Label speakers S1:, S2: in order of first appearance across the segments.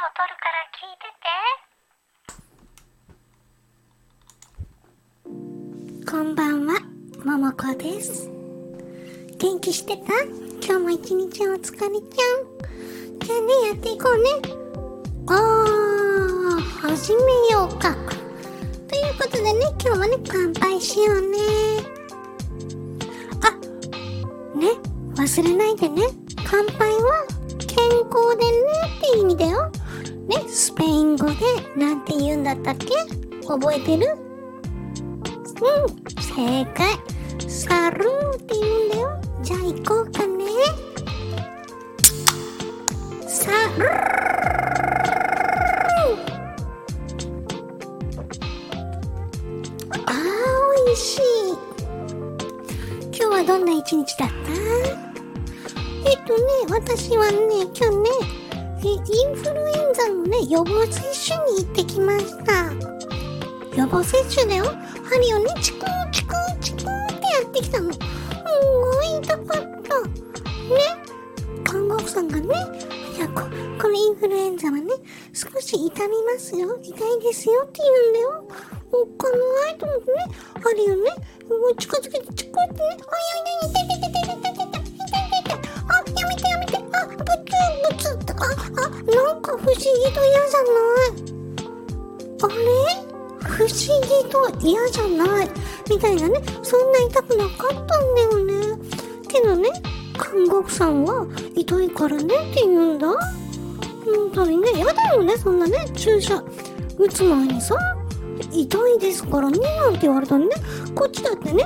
S1: を取るから聞いてて。こんばんは、ももこです。元気してた？今日も一日お疲れちゃん。じゃあね、やっていこうね。あー、始めようか。ということでね、今日はね、乾杯しようね。あ、ね、忘れないでね。乾杯は健康でねって意味だよ。ね、スペイン語でなんて言うんだったっけ？覚えてる？うん、正解。サルーって言うんだよ。じゃあ行こうかね。サルーあー、美味しい。今日はどんな一日だった？えっとね、私はね、今日ね、えインフルエンザのね、予防接種に行ってきました。予防接種だよ。針をね、チクーチクーチクーってやってきたの。もう痛かった。ね。看護婦さんがね、いやこ、このインフルエンザはね、少し痛みますよ。痛いですよって言うんだよ。おっかないと思ってね、針をね、もう近づけてチクーってね、あ、いやいやいや、痛い痛い痛い痛い痛い痛い。やめてやめて、あ、ブツブツって、あ、あ、なんか不思議と嫌じゃない。あれ？不思議と嫌じゃない。みたいなね。そんな痛くなかったんだよね。けどね、看護婦さんは痛いからねって言うんだ。本当にね、嫌だよね、そんなね、注射打つ前にさ、痛いですからね、なんて言われたらね、こっちだってね、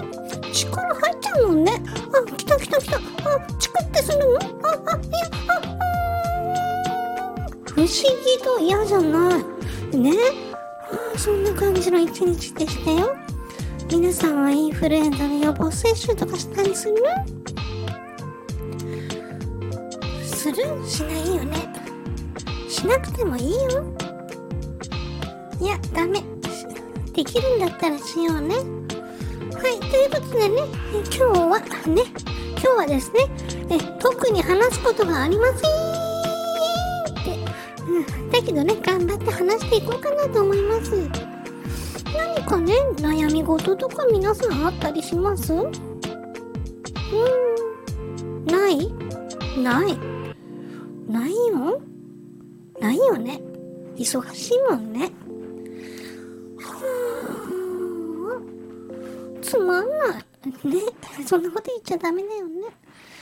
S1: 力入っちゃうもんね。あ、来た来た来た。あ、チクってするの？あ、あ、いや、あ、あ不思議と嫌じゃない。ね。あそんな感じの一日でしたよ。皆さんはインフルエンザの予防接種とかしたりする？する？しないよね。しなくてもいいよ。いや、ダメ。できるんだったらしようね。はい、ということでね、今日はね、今日はですね、え特に話すことがありませんって、うん、だけどね、頑張って話していこうかなと思います。何かね、悩み事とか皆さんあったりします？うーん、ない？ない。ないよないよね。忙しいもんね。つまんない。ね。そんなこと言っちゃダメだよね。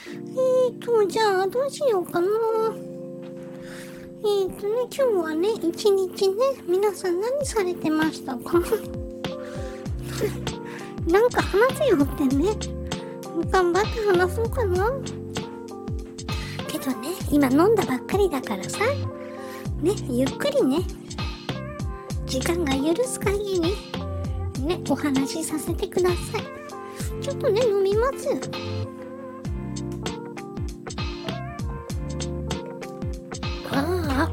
S1: えーと、じゃあ、どうしようかな。えーとね、今日はね、一日ね、皆さん何されてましたか？なんか話せよってね。頑張って話そうかな。けどね、今飲んだばっかりだからさ、ね、ゆっくりね、時間が許す限り、ね、お話しさせてください。ちょっとね、飲みます。ああ。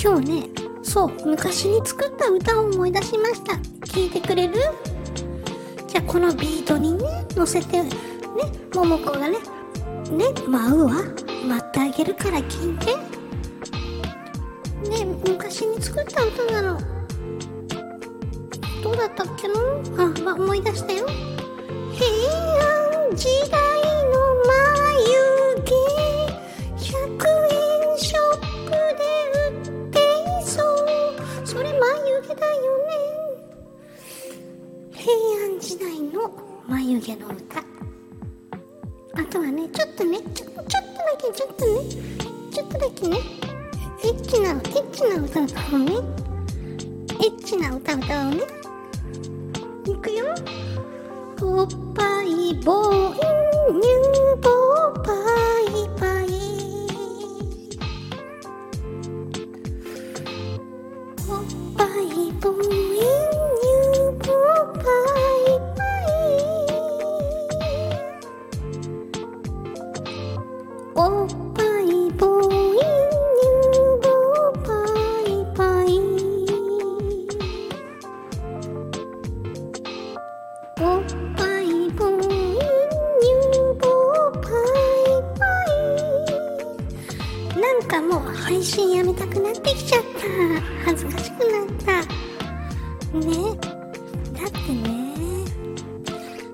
S1: 今日ね、そう、昔に作った歌を思い出しました。聞いてくれる？じゃあこのビートにね、乗せて、ね、ももこがね、ね、舞うわ。待ってあげるから聞いて。ね、昔に作った歌なの。どうだったっけな？あ、ま、思い出したよ。平安時代の眉毛。100円ショップで売っていそう。それ眉毛だよね。平安時代の眉毛の歌。あとはねちょっとねちょちょっとだけちょっとねちょっとだけね。エッチなエッチな歌歌おうね。エッチな歌歌おうね。不怕一步嗯嗯不怕一百不かしくなった。ね。だってね。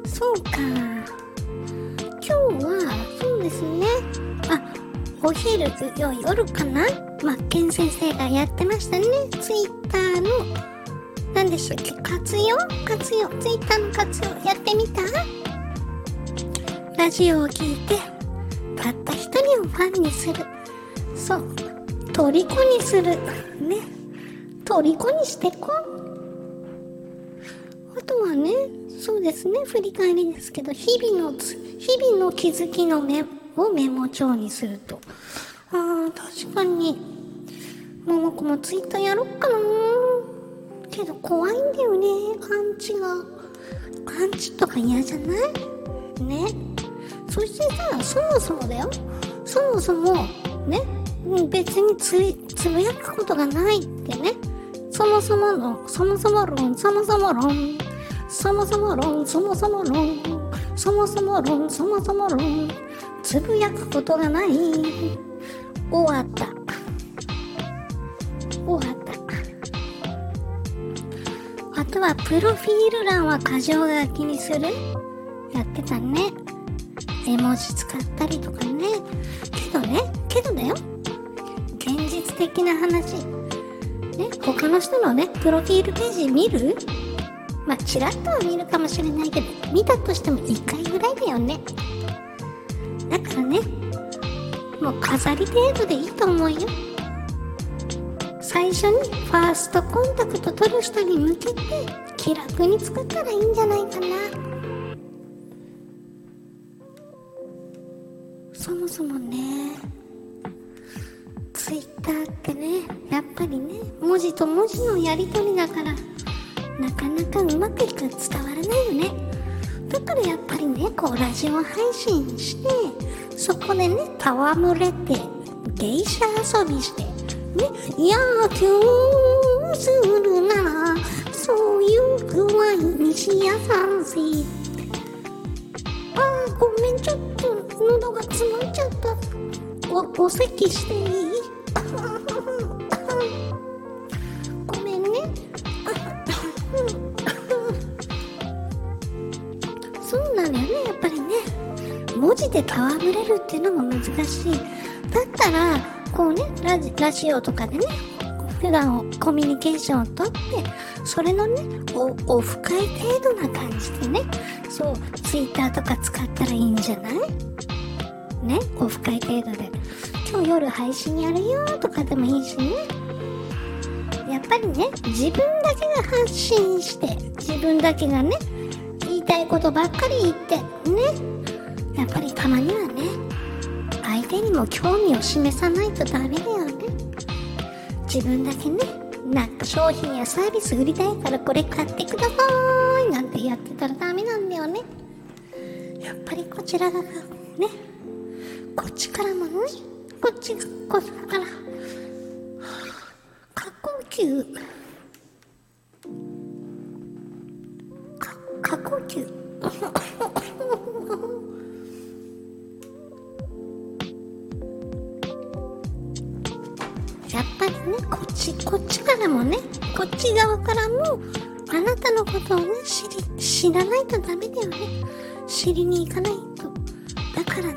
S1: そうか。今日はそうですね。あお昼よ夜かな？マッケン先生がやってましたね。ツイッターの。何でしたっけ？活用？活用？ツイッターの活用やってみた？ラジオを聞いてたった一人をファンにする。そう。虜にする。ね。虜にしてこあとはねそうですね振り返りですけど日々の日々の気づきのメをメモ帳にすると。ああ確かに。ももこもツイッターやろっかな。けど怖いんだよねアンチが。アンチとか嫌じゃない？ね。そしてさそもそもだよ。そもそもね別につぶやくことがないってね。そもそものそもそも論そもそも論そもそも論そもそも論そもそも論そもそも論つぶやくことがない。終わった。終わった。あとはプロフィール欄は箇条書きにする。やってたね。絵文字使ったりとかね。けどねけどだよ。現実的な話。他の人のねプロフィールページ見る？まあちらっとは見るかもしれないけど見たとしても1回ぐらいだよね。だからねもう飾り程度でいいと思うよ。最初にファーストコンタクト取る人に向けて気楽に作ったらいいんじゃないかな。そもそもねツイッターってねやっぱりね文字と文字のやり取りだからなかなかうまくいく伝わらないよね。だからやっぱりねこうラジオ配信してそこでね戯れて芸者遊びしてね野球するならそういう具合にしやさんせ。あーごめんちょっと喉が詰まっちゃった。おお咳していい？で戯れるっていうのも難しい。だったらこうねラジラジオとかでね普段コミュニケーションをとってそれのねオフ会程度な感じでねそうツイッターとか使ったらいいんじゃない？ねオフ会程度で。今日夜配信やるよとかでもいいしね。やっぱりね自分だけが発信して自分だけがね言いたいことばっかり言ってねやっぱりたまにはね相手にも興味を示さないとダメだよね。自分だけねなんか商品やサービス売りたいからこれ買ってくださいなんてやってたらダメなんだよね。やっぱりこちらがねこっちからもねこっちがこっちから。過呼吸。か過呼吸。ねこっちこっちからもねこっち側からもあなたのことをね知り知らないとダメだよね。知りに行かないと。だからね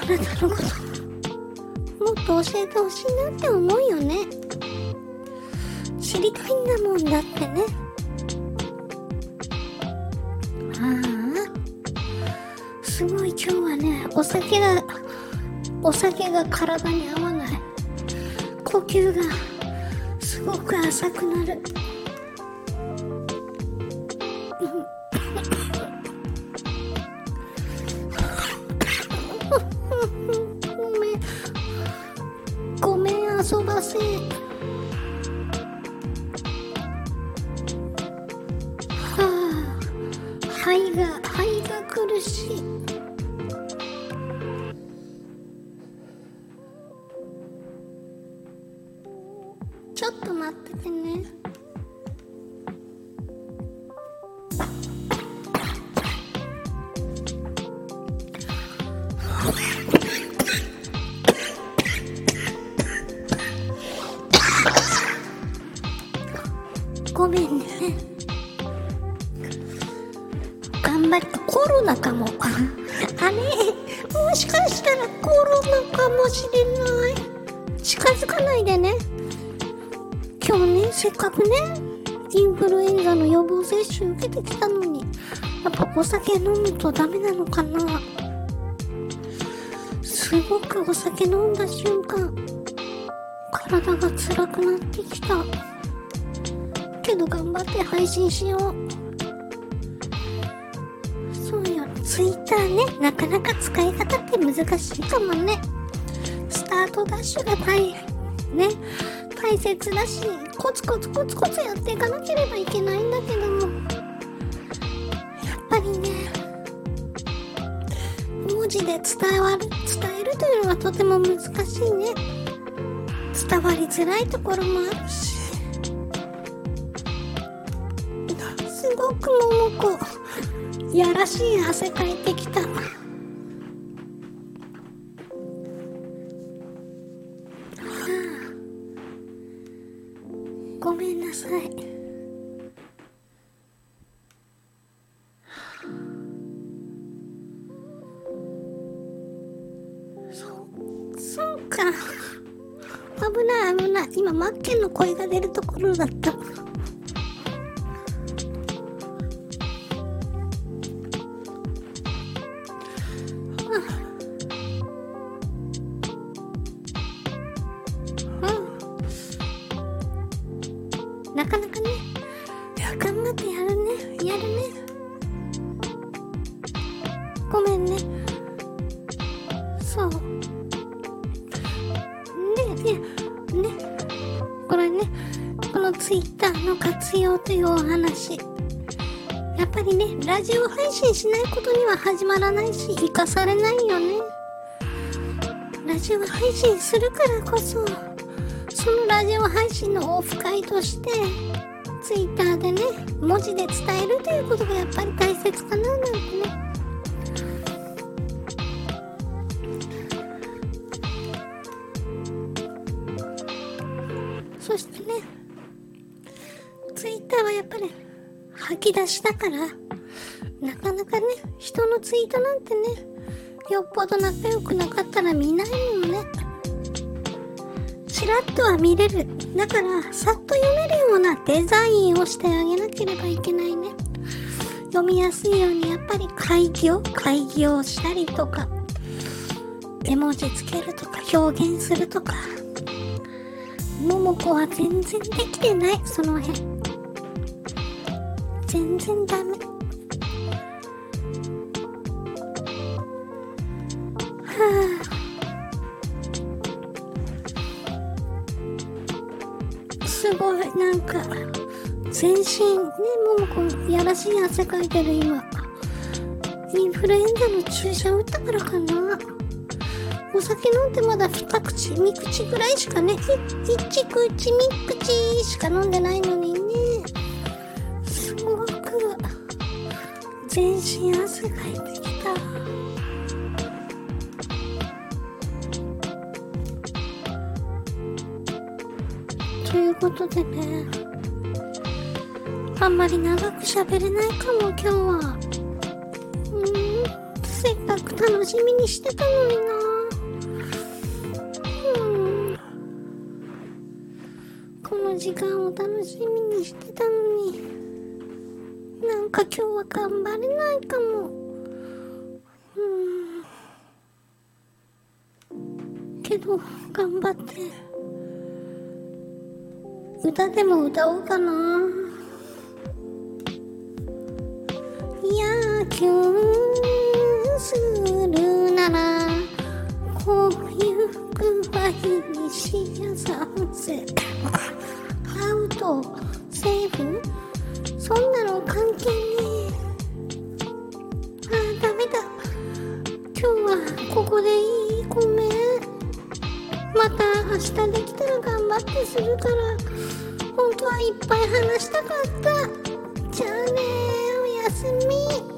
S1: あなたのこともっと教えてほしいなって思うよね。知りたいんだもんだってね。ああ。すごい今日はねお酒がお酒が体に合わない。呼吸がすごく浅くなる。ちょっと待っててね。ごめんね。頑張ってコロナかもあれ？もしかしたらコロナかもしれない。近づかないでね。今日ね、せっかくね、インフルエンザの予防接種受けてきたのに、やっぱお酒飲むとダメなのかなすごくお酒飲んだ瞬間、体が辛くなってきた。けど頑張って配信しよう。そうよ、ツイッターね、なかなか使い方って難しいかもね。スタートダッシュが大変、ね、大切だし、コツコツコツコツやっていかなければいけないんだけども、やっぱりね、文字で伝わる、伝えるというのはとても難しいね。伝わりづらいところもあるし。すごく桃子、やらしい汗かいてきた。ごめんなさい。そ、そうか。危ない危ない。今、マッケンの声が出るところだった。うなかなかね、頑張ってやるね、やるね。ごめんね。そう。ね、ね、ね。これね、このツイッターの活用というお話。やっぱりね、ラジオ配信しないことには始まらないし、活かされないよね。ラジオ配信するからこそ、そのラジオ配信のオフ会として、ツイッターでね、文字で伝えるということがやっぱり大切かななんてね。そしてね、ツイッターはやっぱり吐き出しだから、なかなかね、人のツイートなんてね、よっぽど仲良くなかったら見ないのよね。ちらっとは見れる。だから、さっと読めるようなデザインをしてあげなければいけないね。読みやすいようにやっぱり会議を、会議をしたりとか、絵文字つけるとか、表現するとか。桃子は全然できてない、その辺。全然ダメ。全身、ね、桃子、やらしい汗かいてる今。インフルエンザの注射打ったからかな。お酒飲んでまだ二口、三口ぐらいしかね、い一口、二口しか飲んでないのにね。すごく、全身汗かいてきた。ということでね、あんまり長く喋れないかも今日は。うん、せっかく楽しみにしてたのにな。うん。この時間を楽しみにしてたのに、なんか今日は頑張れないかも。うん。けど、頑張って。歌でも歌おうかな。野球するなら、こういう具合にしやさせ。アウト、セーフ？そんなの関係ねえ。ああ、ダメだ。今日はここでいいごめん。また明日できたら頑張ってするから、本当はいっぱい話したかったじゃあねおやすみ。